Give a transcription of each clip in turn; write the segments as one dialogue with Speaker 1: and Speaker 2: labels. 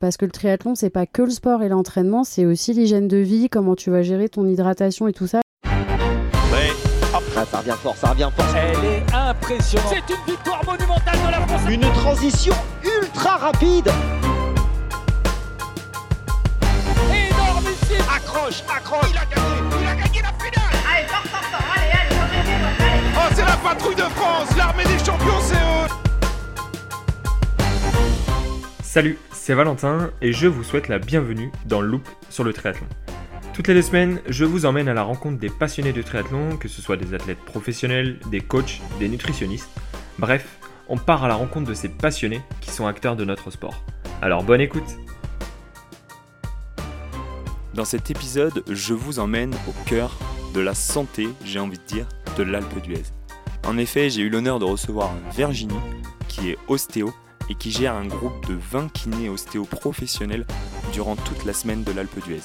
Speaker 1: Parce que le triathlon, c'est pas que le sport et l'entraînement, c'est aussi l'hygiène de vie, comment tu vas gérer ton hydratation et tout ça.
Speaker 2: Ouais.
Speaker 3: Ah, ça revient fort, ça revient fort.
Speaker 2: Elle est impressionnante.
Speaker 4: C'est une victoire monumentale de la France.
Speaker 3: Une transition ultra rapide.
Speaker 4: Énormissime.
Speaker 2: Accroche, accroche.
Speaker 4: Il a gagné, il a gagné la finale.
Speaker 5: Allez, fort, fort, fort. Allez, allez, remettez-vous, allez.
Speaker 4: Oh, c'est la patrouille de France. L'armée des champions, c'est eux.
Speaker 6: Salut, c'est Valentin et je vous souhaite la bienvenue dans Loop sur le triathlon. Toutes les deux semaines, je vous emmène à la rencontre des passionnés de triathlon, que ce soit des athlètes professionnels, des coachs, des nutritionnistes. Bref, on part à la rencontre de ces passionnés qui sont acteurs de notre sport. Alors bonne écoute
Speaker 7: Dans cet épisode, je vous emmène au cœur de la santé, j'ai envie de dire, de l'Alpe d'Huez. En effet, j'ai eu l'honneur de recevoir Virginie, qui est ostéo et qui gère un groupe de 20 kinés ostéo professionnels durant toute la semaine de l'Alpe d'Huez.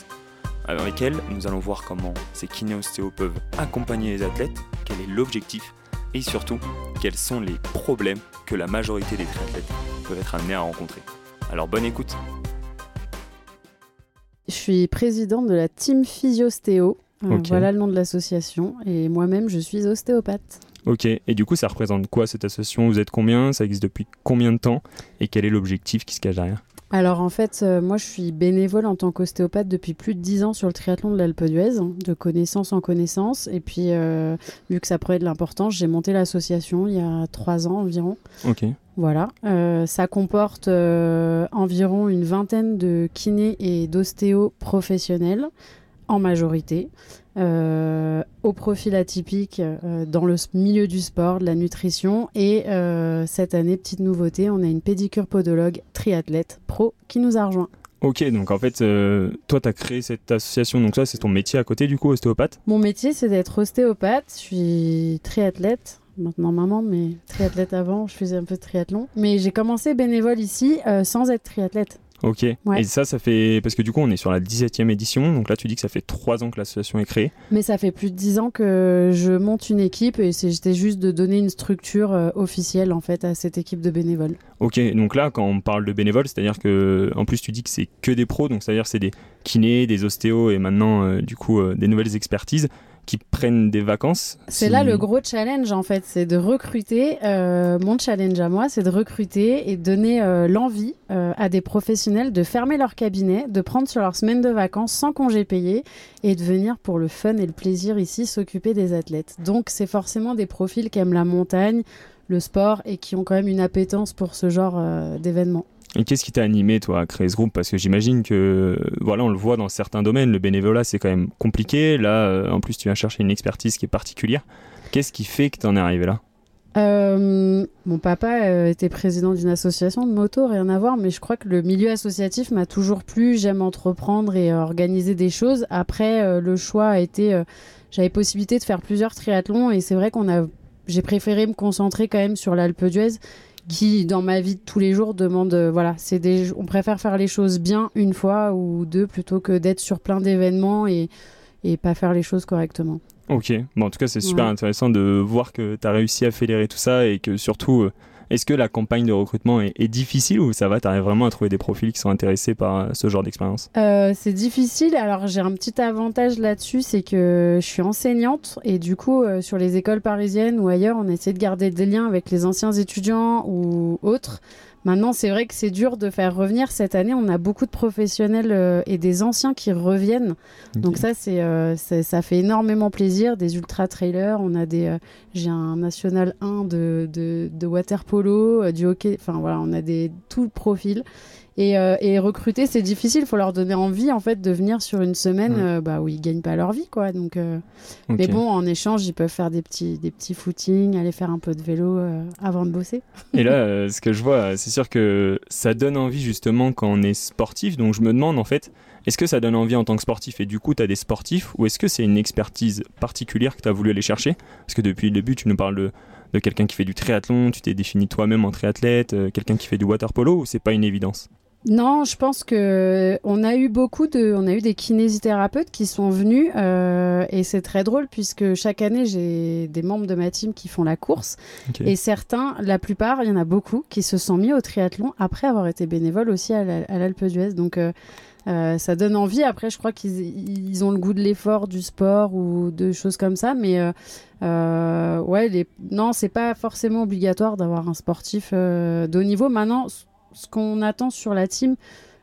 Speaker 7: Avec elle, nous allons voir comment ces kinés ostéo peuvent accompagner les athlètes, quel est l'objectif et surtout quels sont les problèmes que la majorité des triathlètes peuvent être amenés à rencontrer. Alors bonne écoute
Speaker 1: Je suis présidente de la team Physiostéo. Euh. Voilà le nom de l'association. Et moi-même, je suis ostéopathe.
Speaker 7: Ok, et du coup ça représente quoi cette association? Vous êtes combien? Ça existe depuis combien de temps? Et quel est l'objectif qui se cache derrière?
Speaker 1: Alors en fait, euh, moi je suis bénévole en tant qu'ostéopathe depuis plus de 10 ans sur le triathlon de l'Alpe d'Huez, hein, de connaissance en connaissance. Et puis, euh, vu que ça prenait de l'importance, j'ai monté l'association il y a 3 ans environ.
Speaker 7: Ok,
Speaker 1: Voilà, Euh, ça comporte euh, environ une vingtaine de kinés et d'ostéos professionnels, en majorité, euh, au profil atypique euh, dans le milieu du sport, de la nutrition. Et euh, cette année, petite nouveauté, on a une pédicure podologue triathlète pro qui nous a rejoint.
Speaker 7: ok, donc en fait, euh, toi tu as créé cette association, donc ça c'est ton métier à côté du coup, ostéopathe?
Speaker 1: Mon métier, c'est d'être ostéopathe. Je suis triathlète. Maintenant maman, mais triathlète avant, je faisais un peu de triathlon. Mais j'ai commencé bénévole ici euh, sans être triathlète.
Speaker 7: Ok,
Speaker 1: Ouais.
Speaker 7: et ça, ça fait. Parce que du coup, on est sur la 17e édition, donc là, tu dis que ça fait 3 ans que l'association est créée.
Speaker 1: Mais ça fait plus de dix ans que je monte une équipe et c'était juste de donner une structure euh, officielle en fait à cette équipe de bénévoles.
Speaker 7: Ok, donc là, quand on parle de bénévoles, c'est-à-dire que, en plus, tu dis que c'est que des pros, donc c'est-à-dire c'est des kinés, des ostéos et maintenant, euh, du coup, euh, des nouvelles expertises qui prennent des vacances.
Speaker 1: C'est
Speaker 7: Si-
Speaker 1: là le gros challenge en fait, c'est de recruter. euh, mon challenge à moi, c'est de recruter et donner euh, l'envie euh, à des professionnels de fermer leur cabinet, de prendre sur leur semaine de vacances sans congé payé et de venir pour le fun et le plaisir ici s'occuper des athlètes. Donc c'est forcément des profils qui aiment la montagne, le sport et qui ont quand même une appétence pour ce genre euh, d'événements.
Speaker 7: Et qu'est-ce qui t'a animé, toi, à créer ce groupe? Parce que j'imagine que, voilà, on le voit dans certains domaines, le bénévolat, c'est quand même compliqué. Là, euh, en plus, tu viens chercher une expertise qui est particulière. Qu'est-ce qui fait que t'en es arrivé là?
Speaker 1: Euh, mon papa était président d'une association de moto, rien à voir, mais je crois que le milieu associatif m'a toujours plu. J'aime entreprendre et organiser des choses. Après, le choix a été, j'avais possibilité de faire plusieurs triathlons et c'est vrai qu'on a, j'ai préféré me concentrer quand même sur l'Alpe d'Huez, qui dans ma vie de tous les jours demande, euh, voilà, c'est des, on préfère faire les choses bien une fois ou deux plutôt que d'être sur plein d'événements et et pas faire les choses correctement.
Speaker 7: Ok, bon, en tout cas, c'est super
Speaker 1: Ouais.
Speaker 7: intéressant de voir que tu as réussi à fédérer tout ça et que surtout, euh, est-ce que la campagne de recrutement est, difficile ou ça va Tu vraiment à trouver des profils qui sont intéressés par euh, ce genre d'expérience?
Speaker 1: Euh, c'est difficile. Alors j'ai un petit avantage là-dessus, c'est que je suis enseignante et du coup euh, sur les écoles parisiennes ou ailleurs, on essaie de garder des liens avec les anciens étudiants ou autres. Maintenant, c'est vrai que c'est dur de faire revenir. Cette année, on a beaucoup de professionnels euh, et des anciens qui reviennent. Donc ça, c'est, euh, c'est- ça fait énormément plaisir. Des ultra trailers, on a des, euh, j'ai un national 1 de, de, de water polo, du hockey. Enfin voilà, on a des tout profil. Et, euh, et recruter, c'est difficile. Il faut leur donner envie en fait de venir sur une semaine
Speaker 7: Ouais.
Speaker 1: euh, bah, où ils gagnent pas leur vie, quoi. Donc, euh, mais bon, en échange, ils peuvent faire des petits, des petits footings, aller faire un peu de vélo avant de bosser.
Speaker 7: Et là, ce que je vois, c'est sûr que ça donne envie justement quand on est sportif. Donc je me demande en fait, est-ce que ça donne envie en tant que sportif? Et du coup tu as des sportifs ou est-ce que c'est une expertise particulière que tu as voulu aller chercher? Parce que depuis le début, tu nous parles de, de quelqu'un qui fait du triathlon, tu t'es défini toi-même en triathlète, euh, quelqu'un qui fait du water polo ou c'est pas une évidence?
Speaker 1: Non, je pense que on a eu beaucoup de, on a eu des kinésithérapeutes qui sont venus euh, et c'est très drôle puisque chaque année j'ai des membres de ma team qui font la course et certains, la plupart, il y en a beaucoup qui se sont mis au triathlon après avoir été bénévoles aussi à la- à l'Alpe d'Huez. Donc euh, euh, ça donne envie. Après, je crois qu'ils ils ont le goût de l'effort, du sport ou de choses comme ça, mais euh, euh, ouais, les... non, c'est pas forcément obligatoire d'avoir un sportif euh, de haut niveau. Maintenant, ce qu'on attend sur la team,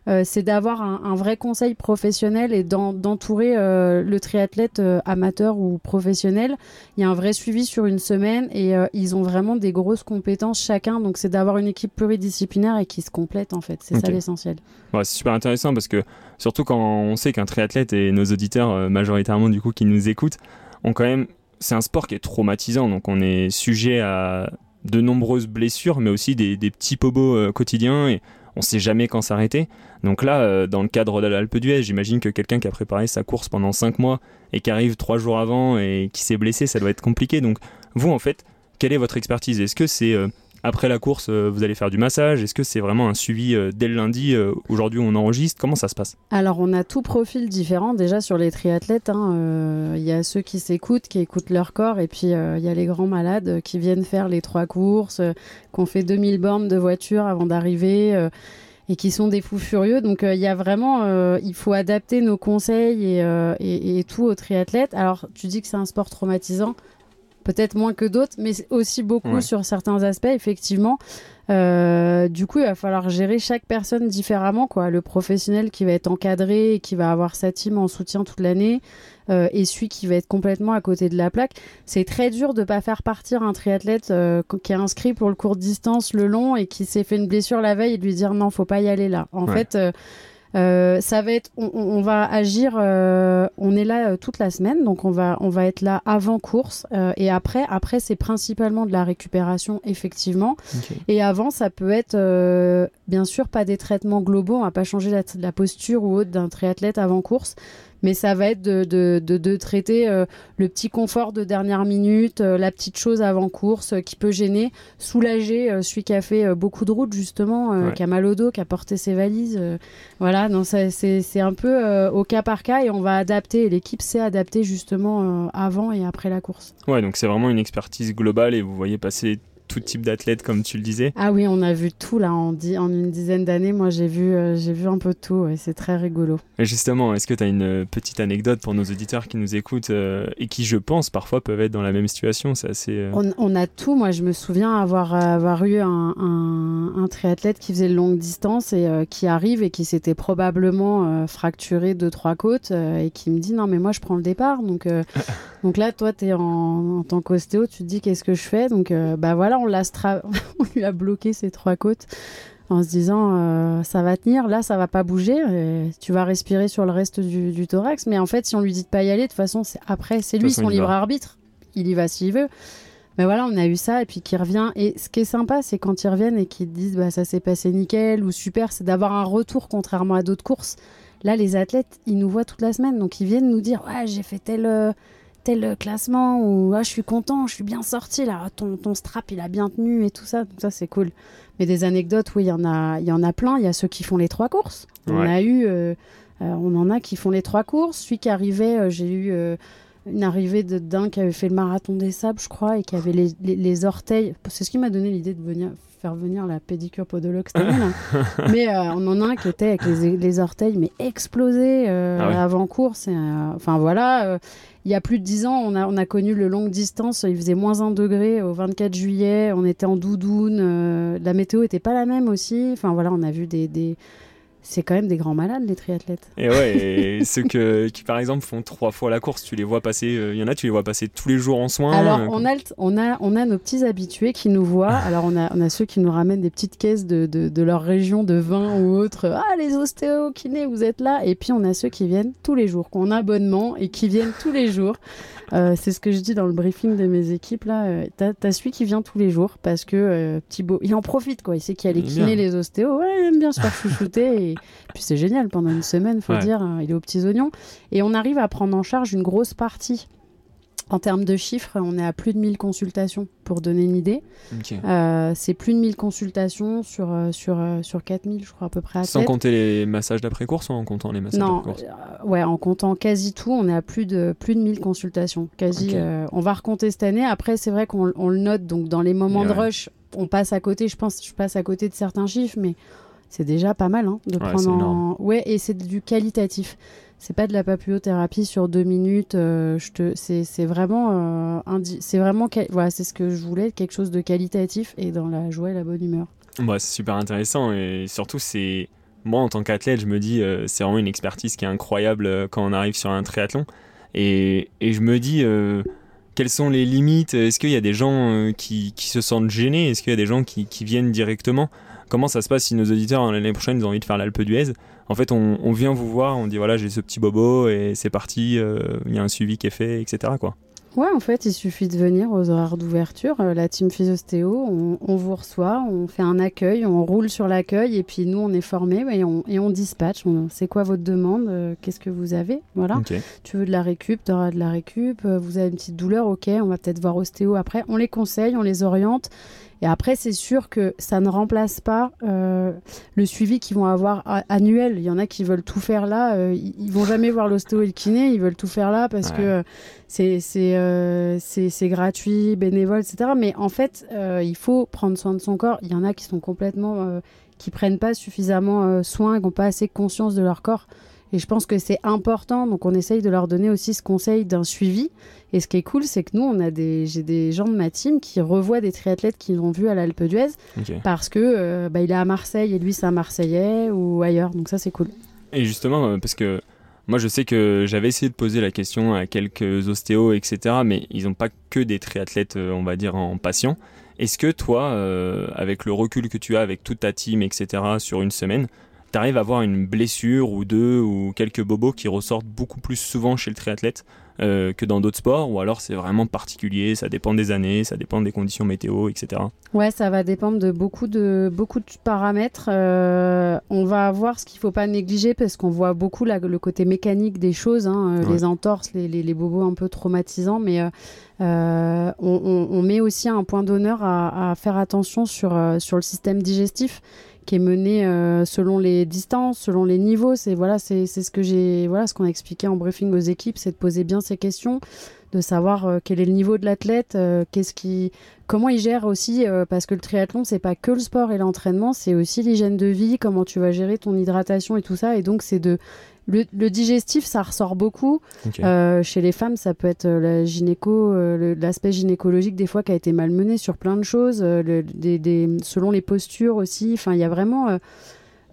Speaker 1: euh, c'est d'avoir un, un vrai conseil professionnel et d'en- d'entourer euh, le triathlète euh, amateur ou professionnel. Il y a un vrai suivi sur une semaine et ils ont vraiment des grosses compétences chacun. Donc c'est d'avoir une équipe pluridisciplinaire et qui se complète en fait. C'est ça l'essentiel.
Speaker 7: C'est super intéressant parce que surtout quand on sait qu'un triathlète et nos auditeurs majoritairement du coup qui nous écoutent ont quand même c'est un sport qui est traumatisant donc on est sujet à de nombreuses blessures mais aussi des, petits pobos euh, quotidiens et on sait jamais quand s'arrêter. Donc là euh, dans le cadre de l'Alpe d'Huez j'imagine que quelqu'un qui a préparé sa course pendant 5 mois et qui arrive 3 jours avant et qui s'est blessé ça doit être compliqué. Donc vous en fait quelle est votre expertise? Est-ce que c'est euh, après la course, euh, vous allez faire du massage Est-ce que c'est vraiment un suivi euh, dès le lundi euh, Aujourd'hui, on enregistre? Comment ça se passe?
Speaker 1: Alors, on a tout profil différent déjà sur les triathlètes. hein. Euh, Il y a ceux qui s'écoutent, qui écoutent leur corps, et puis euh, il y a les grands malades euh, qui viennent faire les trois courses, euh, qui ont fait 2000 bornes de voiture avant d'arriver. euh, et qui sont des fous furieux. Donc euh, il y a vraiment, euh, il faut adapter nos conseils euh, et tout aux triathlètes. Alors tu dis que c'est un sport traumatisant, peut-être moins que d'autres, mais aussi beaucoup
Speaker 7: Ouais.
Speaker 1: sur certains aspects, effectivement. Euh, du coup, il va falloir gérer chaque personne différemment, quoi. Le professionnel qui va être encadré et qui va avoir sa team en soutien toute l'année, euh, et celui qui va être complètement à côté de la plaque. C'est très dur de pas faire partir un triathlète euh, qui est inscrit pour le court distance, le long, et qui s'est fait une blessure la veille et de lui dire non, faut pas y aller là. En
Speaker 7: Ouais.
Speaker 1: fait. Euh, ça va être, on, on- on va agir, euh, on est là euh, toute la semaine, donc on va, on va être là avant course euh, et après, après c'est principalement de la récupération effectivement. Et avant, ça peut être, euh, bien sûr, pas des traitements globaux, on va pas changer la, la posture ou autre d'un triathlète avant course, mais ça va être de, de, de, de traiter euh, le petit confort de dernière minute, euh, la petite chose avant course euh, qui peut gêner, soulager celui qui a fait beaucoup de route justement,
Speaker 7: Ouais.
Speaker 1: qui a mal au dos, qui a porté ses valises. voilà, non, ça, c'est c'est un peu au cas par cas et on va adapter, l'équipe sait adapter justement avant et après la course.
Speaker 7: Ouais, donc c'est vraiment une expertise globale et vous voyez passer tout type d'athlètes, comme tu le disais.
Speaker 1: Ah oui, on a vu tout là en, di- en une dizaine d'années. Moi, j'ai vu, euh, j'ai vu un peu tout. et c'est très rigolo.
Speaker 7: Et justement, est-ce que tu as une euh, petite anecdote pour nos auditeurs qui nous écoutent euh, et qui, je pense, parfois peuvent être dans la même situation? C'est assez. euh,
Speaker 1: On, on a tout. Moi, je me souviens avoir, avoir eu un, un, un triathlète qui faisait de longue distance et qui arrive et qui s'était probablement fracturé deux trois côtes et qui me dit non mais moi je prends le départ. Donc donc là, toi, tu es en, en tant qu'ostéo, tu te dis qu'est-ce que je fais? Donc bah voilà, on l'a stra- on lui a bloqué ces trois côtes en se disant euh, ça va tenir, là ça va pas bouger, et tu vas respirer sur le reste du, du thorax. Mais en fait, si on lui dit de pas y aller, de toute façon, c'est après, c'est lui
Speaker 7: façon,
Speaker 1: son libre arbitre. Il y va s'il veut. Mais voilà, on a eu ça et puis qui revient. Et ce qui est sympa, c'est quand ils reviennent et qu'ils disent bah ça s'est passé nickel ou super, c'est d'avoir un retour contrairement à d'autres courses. Là, les athlètes, ils nous voient toute la semaine, donc ils viennent nous dire ouais j'ai fait tel euh, tel classement ou ah, je suis content, je suis bien sorti là, ton, ton strap il a bien tenu et tout ça, donc ça c'est cool. Mais des anecdotes, oui, il y en a, il y en a plein. Il y a ceux qui font les trois courses. On a eu, euh, euh, on en a qui font les trois courses. Celui qui arrivait, euh, j'ai eu une arrivée de d'un qui avait fait le marathon des sables, je crois, et qui avait les, les- les orteils. C'est ce qui m'a donné l'idée de venir faire venir la pédicure podologue cette année. là. mais euh, on en a un qui était avec les, les orteils mais explosés euh,
Speaker 7: Ah ouais.
Speaker 1: avant course. et, euh, Enfin voilà. euh, il y a plus de 10 ans, on a, on a connu le longue distance. Il faisait moins 1 degré au 24 juillet. On était en doudoune. la météo était pas la même aussi. Enfin voilà, on a vu des. des... C'est quand même des grands malades, les triathlètes.
Speaker 7: Et ouais, et ceux que, qui par exemple font trois fois la course, tu les vois passer, il y en a, tu les vois passer tous les jours en soins.
Speaker 1: Alors,
Speaker 7: euh,
Speaker 1: on a, on, a, on a nos petits habitués qui nous voient. Alors, on a, on a ceux qui nous ramènent des petites caisses de, de, de leur région de vin ou autre. Ah, les ostéos, kinés, vous êtes là. Et puis, on a ceux qui viennent tous les jours, qui ont un abonnement et qui viennent tous les jours. Euh, c'est ce que je dis dans le briefing de mes équipes. là. Euh, T'as as celui qui vient tous les jours parce que euh, Thibaut, il en profite. quoi. Il sait qu'il y a les kinés, les ostéos. Ouais, il aime bien se faire chouchouter. Et puis, c'est génial. Pendant une semaine, faut
Speaker 7: Ouais.
Speaker 1: dire, hein, il est aux petits oignons. Et on arrive à prendre en charge une grosse partie En termes de chiffres, on est à plus de 1000 consultations, pour donner une idée. Euh, c'est plus de 1000 consultations sur, euh, sur, euh, sur 4000, je crois, à peu près.
Speaker 7: Sans compter les massages d'après-course ou en comptant les massages d'après-course?
Speaker 1: euh, ouais, en comptant quasi tout, on est à plus de, plus de 1000 consultations. Quasi, euh, on va recompter cette année. Après, c'est vrai qu'on on le note, donc dans les moments
Speaker 7: Mais
Speaker 1: de
Speaker 7: ouais.
Speaker 1: rush, on passe à côté. Je pense je passe à côté de certains chiffres, mais c'est déjà pas mal hein, de
Speaker 7: Ouais,
Speaker 1: prendre en. Ouais, et c'est du qualitatif. C'est pas de la papillothérapie sur deux minutes. euh, je te, c'est, c'est vraiment, euh, indi- c'est vraiment, quali- voilà, c'est ce que je voulais, quelque chose de qualitatif et dans la joie et la bonne humeur.
Speaker 7: Ouais, c'est super intéressant et surtout c'est moi en tant qu'athlète je me dis euh, c'est vraiment une expertise qui est incroyable euh, quand on arrive sur un triathlon et, et je me dis euh, quelles sont les limites? Est-ce qu'il y a des gens euh, qui, se sentent gênés? Est-ce qu'il y a des gens qui, viennent directement? Comment ça se passe si nos auditeurs l'année prochaine ils ont envie de faire l'Alpe d'Huez? En fait on, on vient vous voir on dit voilà j'ai ce petit bobo et c'est parti euh, il y a un suivi qui est fait etc quoi
Speaker 1: Ouais, en fait, il suffit de venir aux horaires d'ouverture. Euh, la team Physiostéo, on, on vous reçoit, on fait un accueil, on roule sur l'accueil et puis nous, on est formés et on, et on dispatche. On- C'est quoi votre demande Euh, Qu'est-ce que vous avez? Voilà. Tu veux de la récup, tu auras de la récup. Euh, Vous avez une petite douleur, ok, on va peut-être voir ostéo après. On les conseille, on les oriente. Et après, c'est sûr que ça ne remplace pas euh, le suivi qu'ils vont avoir annuel. Il y en a qui veulent tout faire là. euh, ils, vont jamais voir l'ostéo et le kiné. Ils veulent tout faire là parce
Speaker 7: Ouais.
Speaker 1: que euh, c'est c'est euh, gratuit, bénévole, etc. Mais en fait, euh, il faut prendre soin de son corps. Il y en a qui sont complètement... qui prennent pas suffisamment soin, qui n'ont pas assez conscience de leur corps. Et je pense que c'est important, donc on essaye de leur donner aussi ce conseil d'un suivi. Et ce qui est cool, c'est que nous, on a des, j'ai des gens de ma team qui revoient des triathlètes qu'ils ont vus à l'Alpe d'Huez parce que euh, bah, il est à Marseille et lui c'est un Marseillais ou ailleurs. Donc ça c'est cool.
Speaker 7: Et justement, euh, parce que moi je sais que j'avais essayé de poser la question à quelques ostéos, etc., mais ils n'ont pas que des triathlètes, euh, on va dire, en patient. Est-ce que toi, euh, avec le recul que tu as avec toute ta team, etc., sur une semaine, tu arrives à avoir une blessure ou deux ou quelques bobos qui ressortent beaucoup plus souvent chez le triathlète euh, que dans d'autres sports, ou alors c'est vraiment particulier, ça dépend des années, ça dépend des conditions météo, etc.
Speaker 1: Ouais, ça va dépendre de beaucoup de, beaucoup de paramètres. Euh, on va avoir ce qu'il faut pas négliger parce qu'on voit beaucoup la- le côté mécanique des choses, hein, euh,
Speaker 7: Ouais.
Speaker 1: les entorses, les, les, les bobos un peu traumatisants, mais euh, on, on- on met aussi un point d'honneur à, à faire attention sur, sur le système digestif qui est mené euh, selon les distances, selon les niveaux. C'est voilà, c'est ce que j'ai voilà ce qu'on a expliqué en briefing aux équipes, c'est de poser bien ces questions, de savoir euh, quel est le niveau de l'athlète, euh, qu'est-ce qui comment il gère aussi parce que le triathlon c'est pas que le sport et l'entraînement, c'est aussi l'hygiène de vie, comment tu vas gérer ton hydratation et tout ça et donc c'est de le, le digestif, ça ressort beaucoup. Euh, chez les femmes, ça peut être euh, la gynéco, euh, l'aspect gynécologique des fois qui a été malmené sur plein de choses, euh, le- des, des- selon les postures aussi. Enfin, il y a vraiment,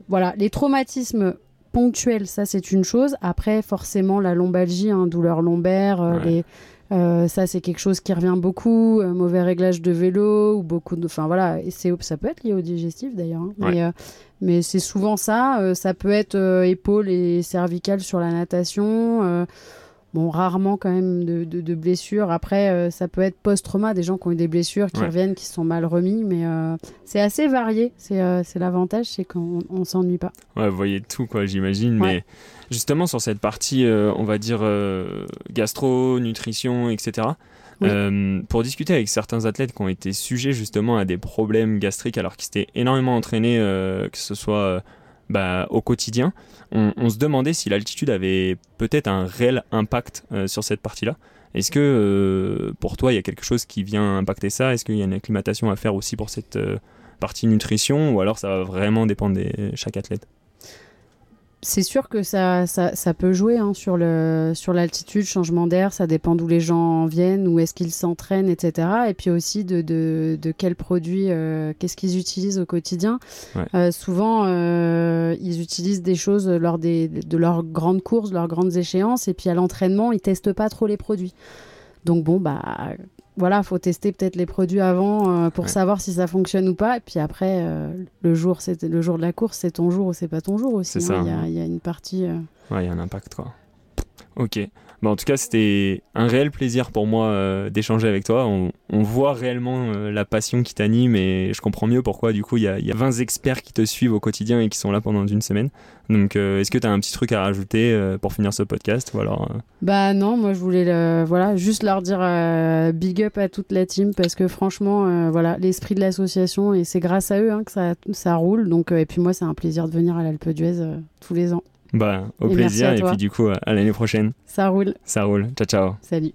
Speaker 1: voilà, les traumatismes ponctuels, ça c'est une chose. Après, forcément, la lombalgie, hein, douleur lombaire,
Speaker 7: Ouais.
Speaker 1: les, euh, ça c'est quelque chose qui revient beaucoup. euh, mauvais réglage de vélo ou beaucoup de, enfin voilà, et c'est ça peut être lié au digestif d'ailleurs. hein.
Speaker 7: Ouais.
Speaker 1: Mais euh, mais c'est souvent ça. euh, ça peut être euh, épaules et cervicales sur la natation. Bon, rarement quand même de, de- de blessures. Après, euh, ça peut être post-trauma, des gens qui ont eu des blessures, qui
Speaker 7: Ouais.
Speaker 1: reviennent, qui se sont mal remis. Mais euh, c'est assez varié. C'est euh, l'avantage, c'est qu'on on s'ennuie pas.
Speaker 7: Ouais, vous voyez tout, quoi, j'imagine.
Speaker 1: Ouais.
Speaker 7: Mais justement, sur cette partie, on va dire, gastro, nutrition, etc.,
Speaker 1: Oui.
Speaker 7: euh, pour discuter avec certains athlètes qui ont été sujets justement à des problèmes gastriques alors qu'ils s'étaient énormément entraînés, euh, que ce soit bah, au quotidien, on, se demandait si l'altitude avait peut-être un réel impact euh, sur cette partie-là. Est-ce que euh, pour toi, il y a quelque chose qui vient impacter ça? Est-ce qu'il y a une acclimatation à faire aussi pour cette euh, partie nutrition? Ou alors ça va vraiment dépendre de chaque athlète?
Speaker 1: C'est sûr que ça, ça, ça peut jouer hein, sur le sur l'altitude, changement d'air, ça dépend d'où les gens viennent, où est-ce qu'ils s'entraînent, etc. Et puis aussi de, de, de quels produits, euh, qu'est-ce qu'ils utilisent au quotidien.
Speaker 7: Ouais.
Speaker 1: Euh, souvent, euh, ils utilisent des choses lors des, de leurs grandes courses, leurs grandes échéances, et puis à l'entraînement, ils testent pas trop les produits. Donc bon, bah voilà, faut tester peut-être les produits avant euh, pour
Speaker 7: Ouais.
Speaker 1: savoir si ça fonctionne ou pas. Et puis après, euh, le jour, c'est le jour de la course, c'est ton jour ou c'est pas ton jour aussi. Hein. Il y, a, il y a une partie. euh,
Speaker 7: Ouais, il y a un impact, quoi. Ok. En tout cas, c'était un réel plaisir pour moi euh, d'échanger avec toi. On, voit réellement euh, la passion qui t'anime et je comprends mieux pourquoi du coup il y a, il y a 20 experts qui te suivent au quotidien et qui sont là pendant une semaine. Donc euh, est-ce que tu as un petit truc à rajouter pour finir ce podcast ou alors,
Speaker 1: Bah non, moi je voulais voilà, juste leur dire big up à toute la team parce que franchement, voilà, l'esprit de l'association et c'est grâce à eux hein, que ça, ça roule. Donc, et puis moi, c'est un plaisir de venir à l'Alpe d'Huez tous les ans.
Speaker 7: Bah, au
Speaker 1: Et
Speaker 7: plaisir et puis du coup à l'année prochaine.
Speaker 1: Ça roule.
Speaker 7: Ça roule. Ciao ciao.
Speaker 1: Salut.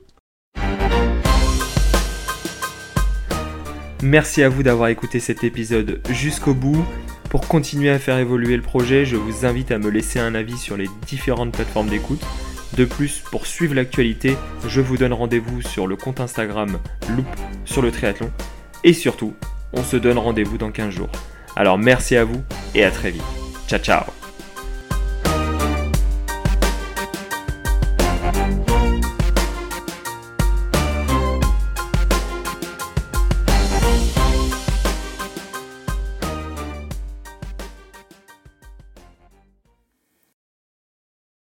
Speaker 6: Merci à vous d'avoir écouté cet épisode jusqu'au bout. Pour continuer à faire évoluer le projet, je vous invite à me laisser un avis sur les différentes plateformes d'écoute. De plus, pour suivre l'actualité, je vous donne rendez-vous sur le compte Instagram Loop sur le triathlon. Et surtout, on se donne rendez-vous dans 15 jours. Alors merci à vous et à très vite. Ciao ciao